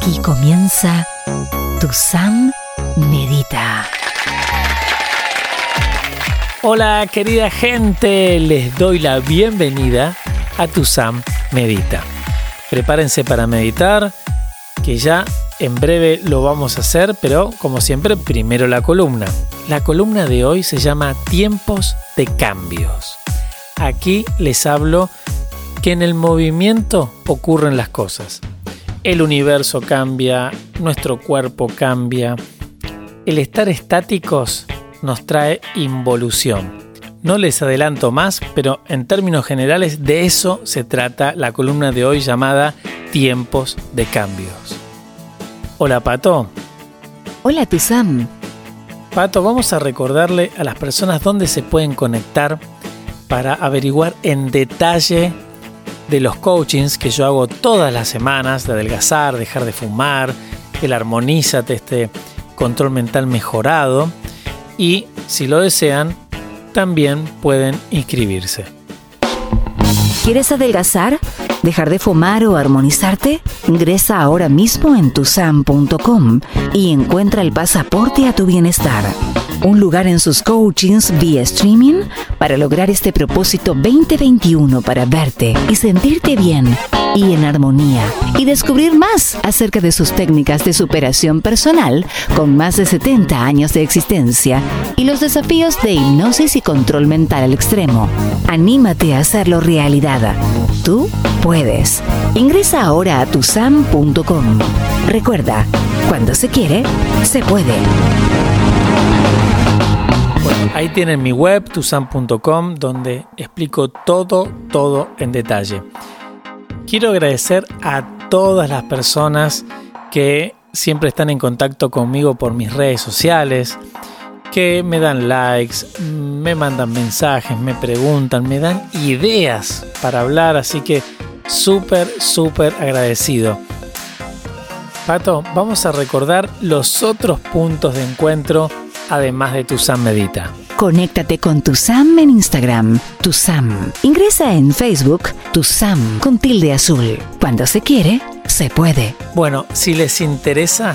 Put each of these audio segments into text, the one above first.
Aquí comienza Tu Sam Medita. Hola querida gente, les doy la bienvenida a Tu Sam Medita. Prepárense para meditar, que ya en breve lo vamos a hacer, pero como siempre, primero la columna. La columna de hoy se llama Tiempos de Cambios. Aquí les hablo que en el movimiento ocurren las cosas. El universo cambia, nuestro cuerpo cambia. El estar estáticos nos trae involución. No les adelanto más, pero en términos generales de eso se trata la columna de hoy llamada Tiempos de Cambios. Hola Pato. Hola Tuzam. Pato, vamos a recordarle a las personas dónde se pueden conectar para averiguar en detalle de los coachings que yo hago todas las semanas, de adelgazar, dejar de fumar, el armonízate, este control mental mejorado. Y si lo desean, también pueden inscribirse. ¿Quieres adelgazar? ¿Dejar de fumar o armonizarte? Ingresa ahora mismo en tusam.com y encuentra el pasaporte a tu bienestar un lugar en sus coachings vía streaming para lograr este propósito 2021 para verte y sentirte bien y en armonía y descubrir más acerca de sus técnicas de superación personal con más de 70 años de existencia y los desafíos de hipnosis y control mental al extremo. Anímate a hacerlo realidad. Tú puedes. Ingresa ahora a tusam.com. Recuerda, cuando se quiere, se puede. Ahí tienen mi web, tusan.com, donde explico todo, todo en detalle. Quiero agradecer a todas las personas que siempre están en contacto conmigo por mis redes sociales, que me dan likes, me mandan mensajes, me preguntan, me dan ideas para hablar, así que súper, súper agradecido. Pato, vamos a recordar los otros puntos de encuentro además de tu Sam Medita. Conéctate con tu Sam en Instagram, tu Sam. Ingresa en Facebook, tu Sam con tilde azul. Cuando se quiere, se puede. Bueno, si les interesa,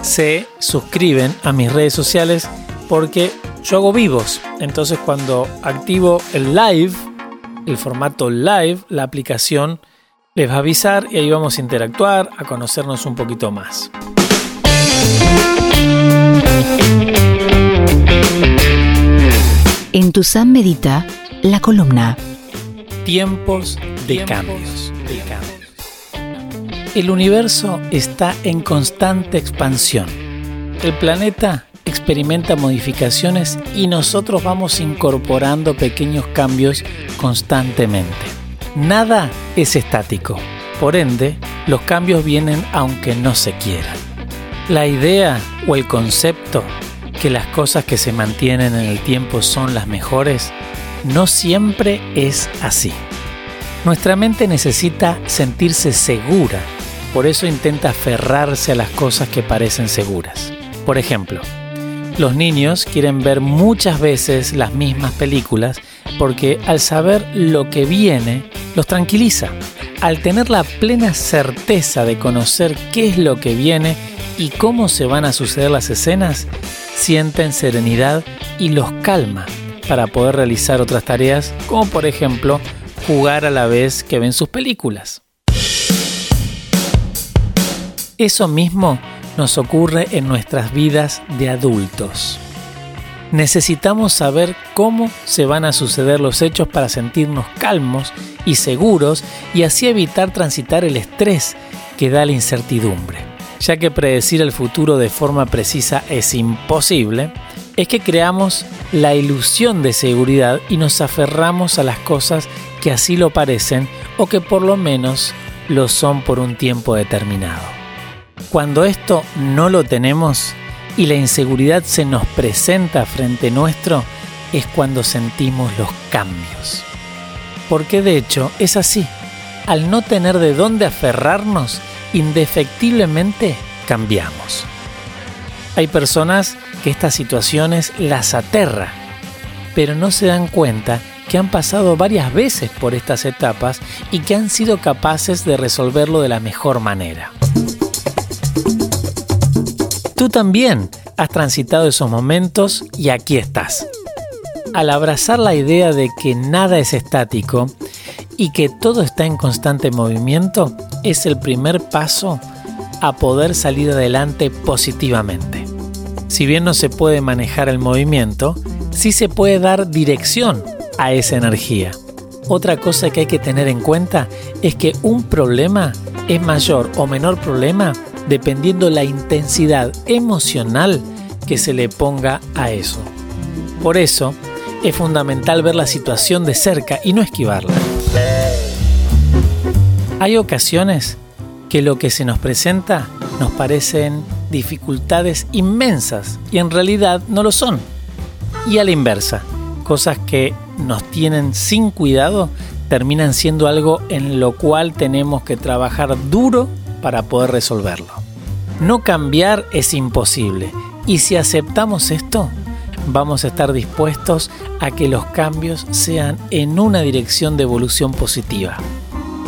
se suscriben a mis redes sociales porque yo hago vivos. Entonces cuando activo el live, el formato live, la aplicación les va a avisar y ahí vamos a interactuar, a conocernos un poquito más. En tu Sam Medita, la columna. Tiempos de cambios. El universo está en constante expansión. El planeta experimenta modificaciones y nosotros vamos incorporando pequeños cambios constantemente. Nada es estático. Por ende, los cambios vienen aunque no se quieran. La idea o el concepto que las cosas que se mantienen en el tiempo son las mejores, no siempre es así. Nuestra mente necesita sentirse segura, por eso intenta aferrarse a las cosas que parecen seguras. Por ejemplo, los niños quieren ver muchas veces las mismas películas porque al saber lo que viene, los tranquiliza. Al tener la plena certeza de conocer qué es lo que viene y cómo se van a suceder las escenas, sienten serenidad y los calma para poder realizar otras tareas, como por ejemplo jugar a la vez que ven sus películas. Eso mismo nos ocurre en nuestras vidas de adultos. Necesitamos saber cómo se van a suceder los hechos para sentirnos calmos y seguros y así evitar transitar el estrés que da la incertidumbre ya que predecir el futuro de forma precisa es imposible, es que creamos la ilusión de seguridad y nos aferramos a las cosas que así lo parecen o que por lo menos lo son por un tiempo determinado. Cuando esto no lo tenemos y la inseguridad se nos presenta frente nuestro, es cuando sentimos los cambios. Porque de hecho es así. Al no tener de dónde aferrarnos, indefectiblemente cambiamos. Hay personas que estas situaciones las aterra, pero no se dan cuenta que han pasado varias veces por estas etapas y que han sido capaces de resolverlo de la mejor manera. tú también has transitado esos momentos y aquí estás. Al abrazar la idea de que nada es estático y que todo está en constante movimiento, es el primer paso a poder salir adelante positivamente. Si bien no se puede manejar el movimiento, sí se puede dar dirección a esa energía. Otra cosa que hay que tener en cuenta es que un problema es mayor o menor problema dependiendo la intensidad emocional que se le ponga a eso. Por eso, es fundamental ver la situación de cerca y no esquivarla. Hay ocasiones que lo que se nos presenta nos parecen dificultades inmensas y en realidad no lo son. Y a la inversa, cosas que nos tienen sin cuidado terminan siendo algo en lo cual tenemos que trabajar duro para poder resolverlo. No cambiar es imposible y si aceptamos esto, vamos a estar dispuestos a que los cambios sean en una dirección de evolución positiva.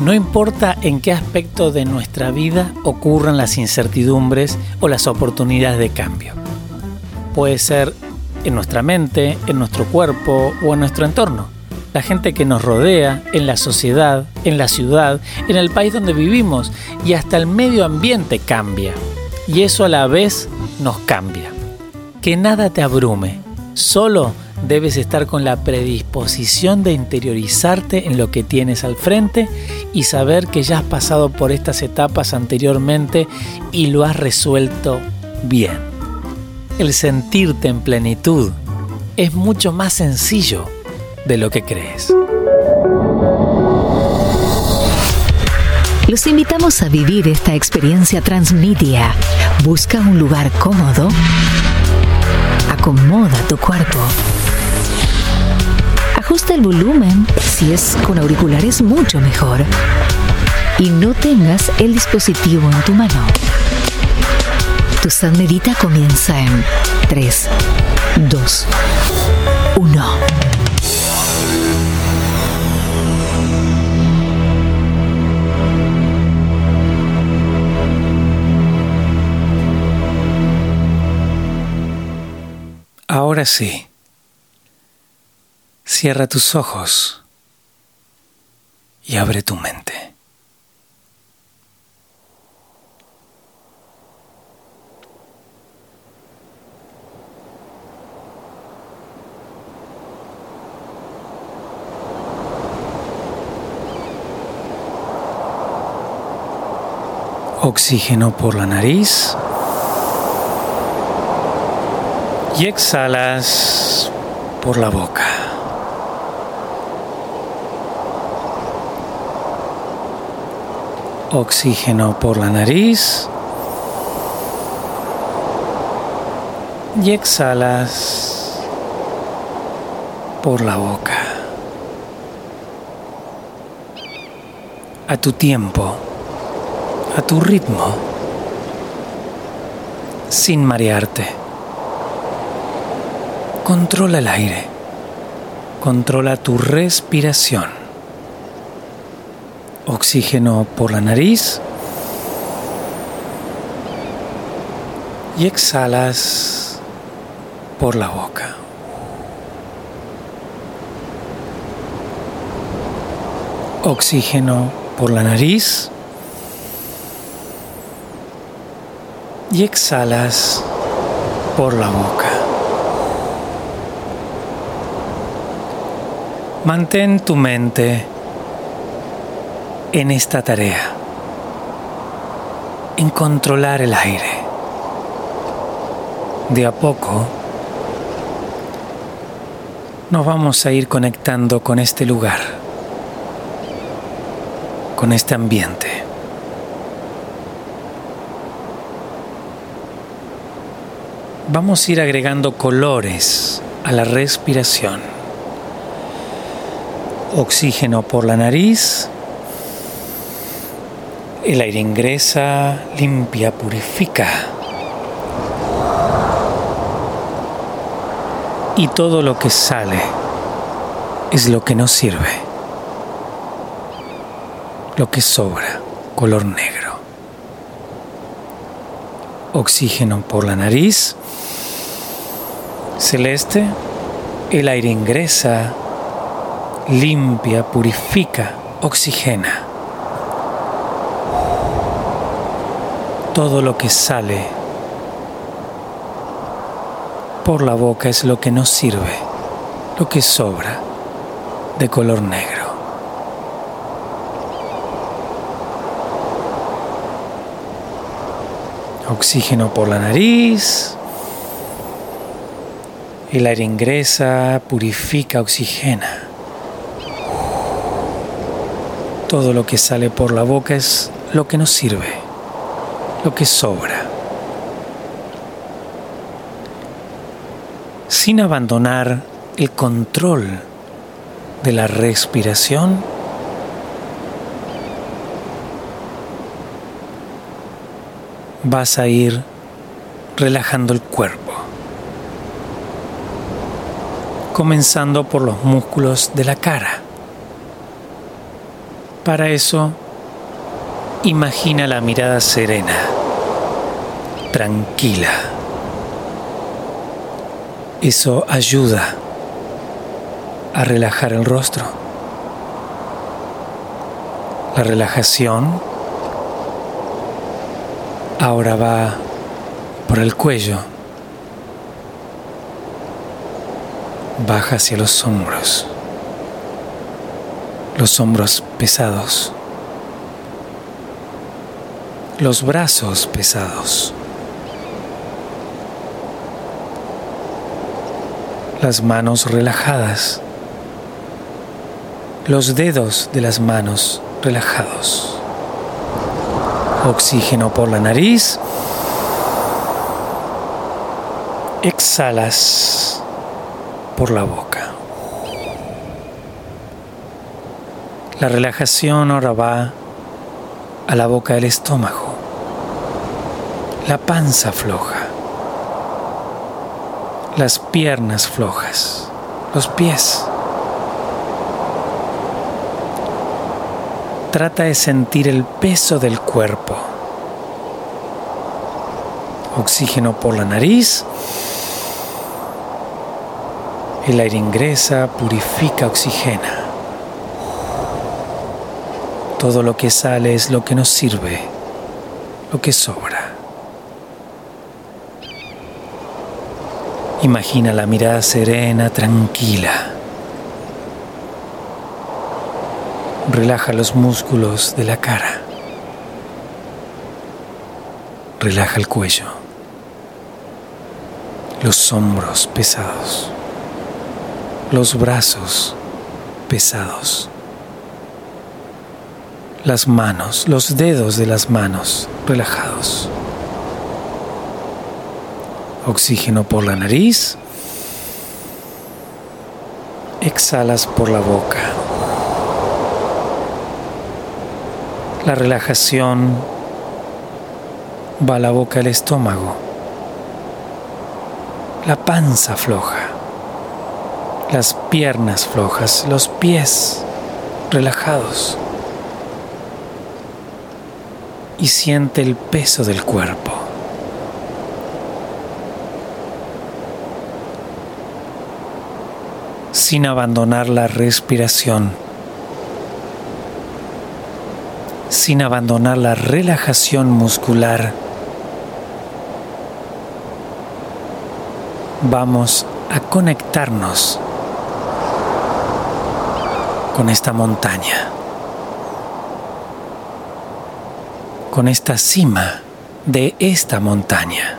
No importa en qué aspecto de nuestra vida ocurran las incertidumbres o las oportunidades de cambio. Puede ser en nuestra mente, en nuestro cuerpo o en nuestro entorno. La gente que nos rodea, en la sociedad, en la ciudad, en el país donde vivimos y hasta el medio ambiente cambia. Y eso a la vez nos cambia. Que nada te abrume, solo debes estar con la predisposición de interiorizarte en lo que tienes al frente y saber que ya has pasado por estas etapas anteriormente y lo has resuelto bien. El sentirte en plenitud es mucho más sencillo de lo que crees. Los invitamos a vivir esta experiencia transmedia. Busca un lugar cómodo. Acomoda tu cuerpo Ajusta el volumen, si es con auriculares mucho mejor. Y no tengas el dispositivo en tu mano. Tu Medita comienza en 3, 2, 1. Ahora. Cierra tus ojos y abre tu mente. Oxígeno por la nariz y exhalas por la boca. oxígeno por la nariz y exhalas por la boca. A tu tiempo, a tu ritmo, sin marearte. Controla el aire, controla tu respiración oxígeno por la nariz y exhalas por la boca. Oxígeno por la nariz y exhalas por la boca. Mantén tu mente en esta tarea, en controlar el aire. De a poco nos vamos a ir conectando con este lugar, con este ambiente. Vamos a ir agregando colores a la respiración. Oxígeno por la nariz el aire ingresa, limpia, purifica. Y todo lo que sale es lo que nos sirve. Lo que sobra, color negro. Oxígeno por la nariz. Celeste. El aire ingresa, limpia, purifica, oxigena. Todo lo que sale por la boca es lo que nos sirve, lo que sobra de color negro. Oxígeno por la nariz. El aire ingresa, purifica, oxigena. Todo lo que sale por la boca es lo que nos sirve, lo que sobra. Sin abandonar el control de la respiración, vas a ir relajando el cuerpo, comenzando por los músculos de la cara. Para eso, imagina la mirada serena, tranquila. Eso ayuda a relajar el rostro. La relajación ahora va por el cuello, baja hacia los hombros, los hombros pesados, los brazos pesados. las manos relajadas, los dedos de las manos relajados. Oxígeno por la nariz. Exhalas por la boca. La relajación ahora va a la boca del estómago. La panza floja. Las piernas flojas. Los pies. Trata de sentir el peso del cuerpo. Oxígeno por la nariz. El aire ingresa, purifica, oxigena. Todo lo que sale es lo que nos sirve, lo que sobra. Imagina la mirada serena, tranquila. Relaja los músculos de la cara. Relaja el cuello. Los hombros pesados. Los brazos pesados. Las manos, los dedos de las manos relajados. Oxígeno por la nariz. Exhalas por la boca. La relajación va a la boca del estómago, la panza floja, las piernas flojas, los pies relajados y siente el peso del cuerpo. sin abandonar la respiración. sin abandonar la relajación muscular. Vamos a conectarnos con esta montaña, con esta cima de esta montaña.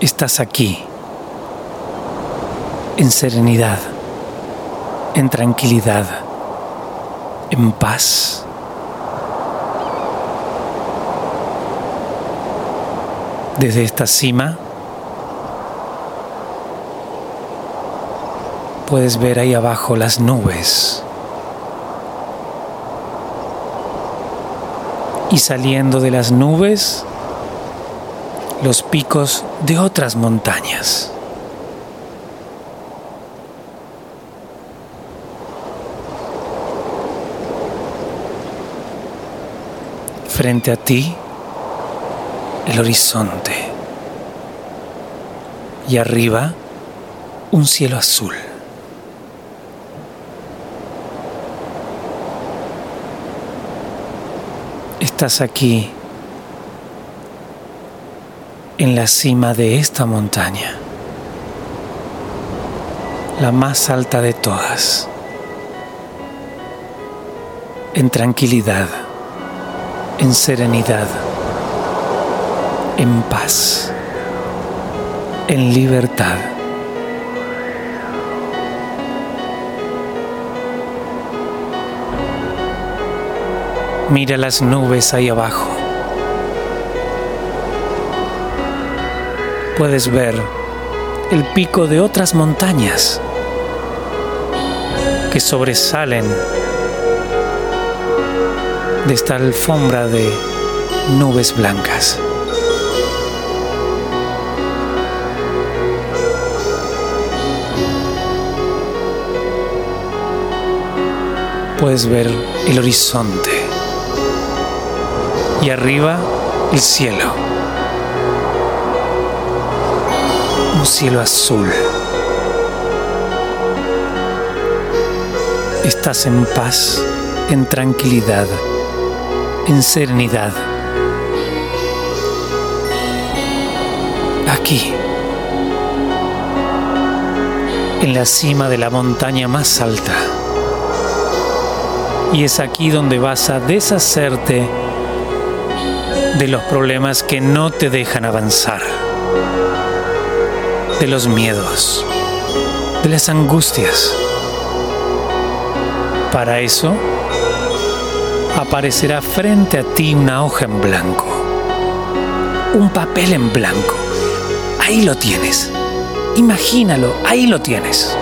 Estás aquí, en serenidad, en tranquilidad, en paz. desde esta cima puedes ver ahí abajo las nubes. Y saliendo de las nubes, los picos de otras montañas. Frente a ti el horizonte y arriba un cielo azul. Estás aquí en la cima de esta montaña, la más alta de todas, en tranquilidad, en serenidad, en paz, en libertad. Mira las nubes ahí abajo. Puedes ver el pico de otras montañas que sobresalen de esta alfombra de nubes blancas. Puedes ver el horizonte y arriba el cielo. Un cielo azul. Estás en paz, en tranquilidad, en serenidad. Aquí, en la cima de la montaña más alta. Y es aquí donde vas a deshacerte de los problemas que no te dejan avanzar, de los miedos, de las angustias. Para eso, aparecerá frente a ti una hoja en blanco, un papel en blanco. Ahí lo tienes. Imagínalo, ahí lo tienes.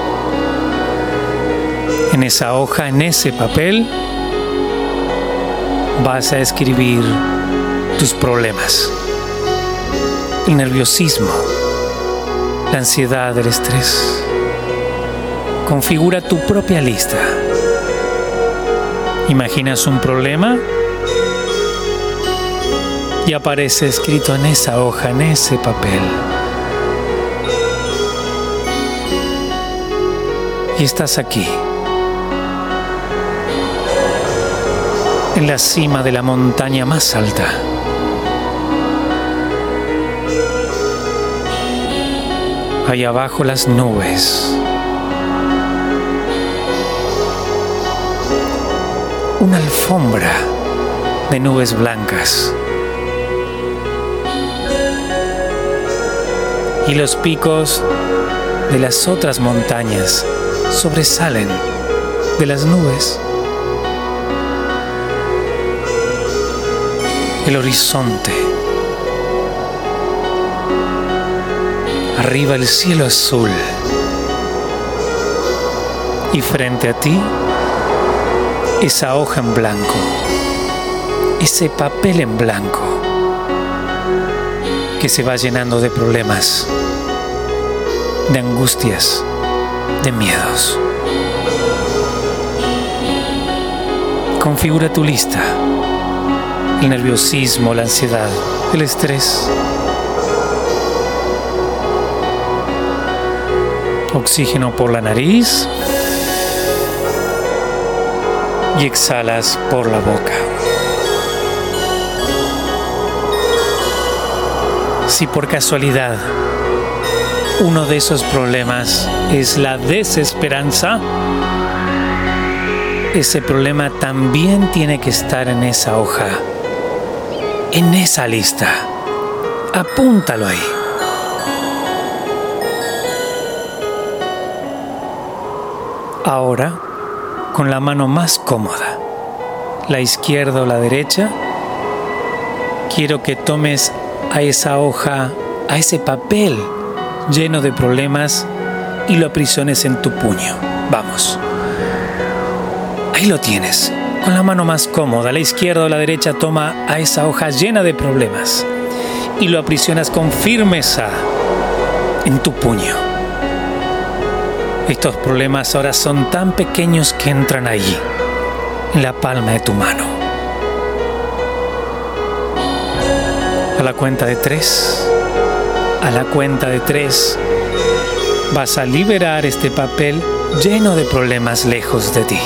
En esa hoja, en ese papel, vas a escribir tus problemas, el nerviosismo, la ansiedad, el estrés. Configura tu propia lista. Imaginas un problema y aparece escrito en esa hoja, en ese papel. Y estás aquí, en la cima de la montaña más alta. Ahí abajo las nubes. Una alfombra de nubes blancas. Y los picos de las otras montañas sobresalen de las nubes. El horizonte arriba el cielo azul. Y frente a ti esa hoja en blanco, ese papel en blanco que se va llenando de problemas, de angustias, de miedos. Configura tu lista, el nerviosismo, la ansiedad, el estrés Oxígeno por la nariz y exhalas por la boca. Si por casualidad uno de esos problemas es la desesperanza, ese problema también tiene que estar en esa hoja, en esa lista. Apúntalo ahí. Ahora, con la mano más cómoda, la izquierda o la derecha, quiero que tomes a esa hoja, a ese papel lleno de problemas y lo aprisiones en tu puño. Vamos. Ahí lo tienes. Con la mano más cómoda, la izquierda o la derecha, toma a esa hoja llena de problemas y lo aprisionas con firmeza en tu puño. Estos problemas ahora son tan pequeños que entran allí, en la palma de tu mano. A la cuenta de tres, a la cuenta de tres, vas a liberar este papel lleno de problemas lejos de ti.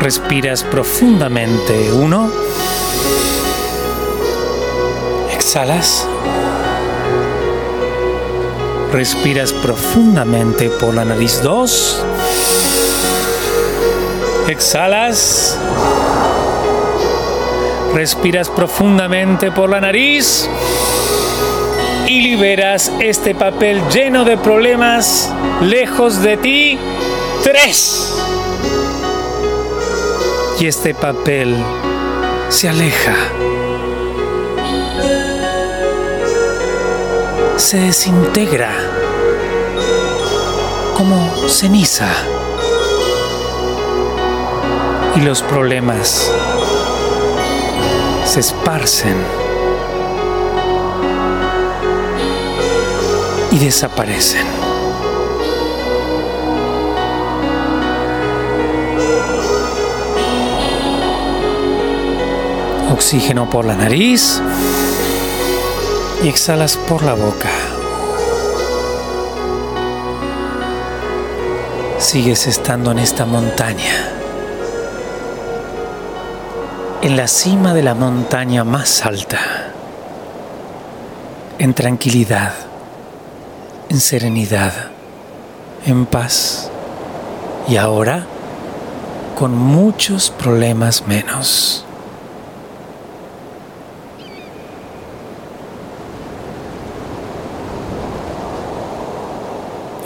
Respiras profundamente. Uno. Exhalas. Respiras profundamente por la nariz. Dos. Exhalas. Respiras profundamente por la nariz y liberas este papel lleno de problemas lejos de ti. Tres. Y este papel se aleja. Se desintegra como ceniza. Y los problemas se esparcen y desaparecen. Oxígeno por la nariz y exhalas por la boca. Sigues estando en esta montaña, en la cima de la montaña más alta, en tranquilidad en serenidad, en paz y ahora con muchos problemas menos.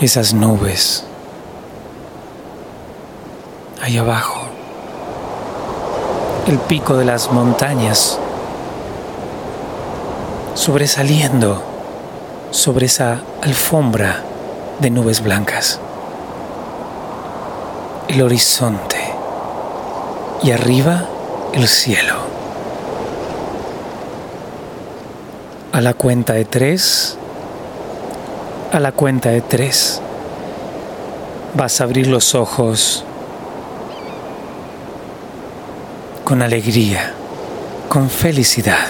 Esas nubes ahí abajo, el pico de las montañas sobresaliendo sobre esa alfombra de nubes blancas. El horizonte y arriba el cielo. A la cuenta de tres, a la cuenta de tres, vas a abrir los ojos con alegría, con felicidad.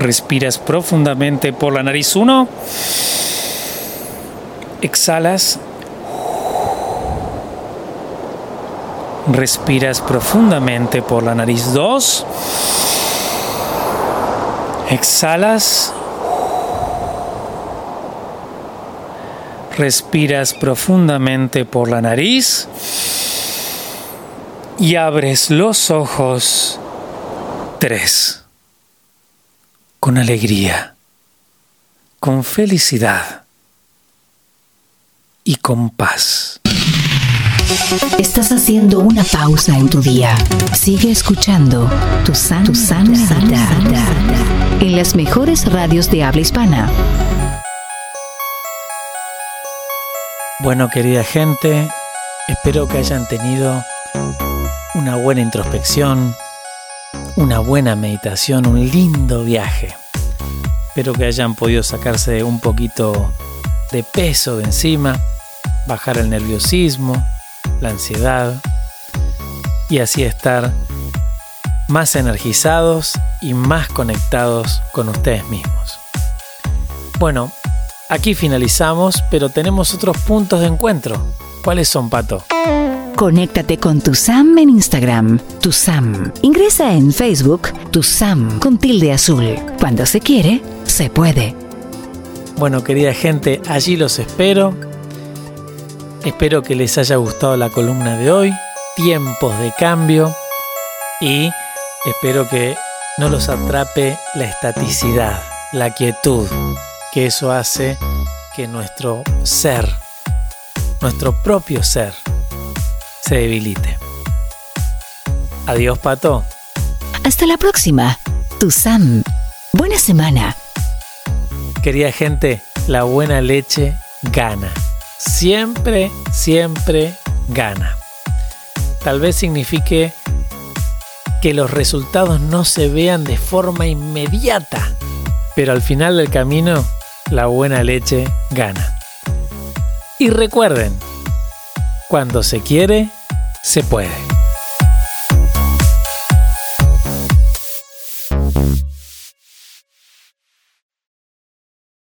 Respiras profundamente por la nariz. Uno. Exhalas. Respiras profundamente por la nariz. Dos. Exhalas. Respiras profundamente por la nariz. Y abres los ojos. Tres con alegría, con felicidad y con paz. Estás haciendo una pausa en tu día. Sigue escuchando tu san, tu en las mejores radios de habla hispana. Bueno, querida gente, espero que hayan tenido una buena introspección, una buena meditación, un lindo viaje. Espero que hayan podido sacarse un poquito de peso de encima, bajar el nerviosismo, la ansiedad y así estar más energizados y más conectados con ustedes mismos. Bueno, aquí finalizamos, pero tenemos otros puntos de encuentro. ¿Cuáles son, Pato? Conéctate con tu Sam en Instagram, tu Sam. Ingresa en Facebook, tu Sam con tilde azul. Cuando se quiere, se puede. Bueno, querida gente, allí los espero. Espero que les haya gustado la columna de hoy, tiempos de cambio, y espero que no los atrape la estaticidad, la quietud, que eso hace que nuestro ser, nuestro propio ser, se debilite. Adiós, Pato. Hasta la próxima. Tu Sam. Buena semana. Querida gente, la buena leche gana. Siempre, siempre gana. Tal vez signifique que los resultados no se vean de forma inmediata, pero al final del camino la buena leche gana. Y recuerden, cuando se quiere, se puede.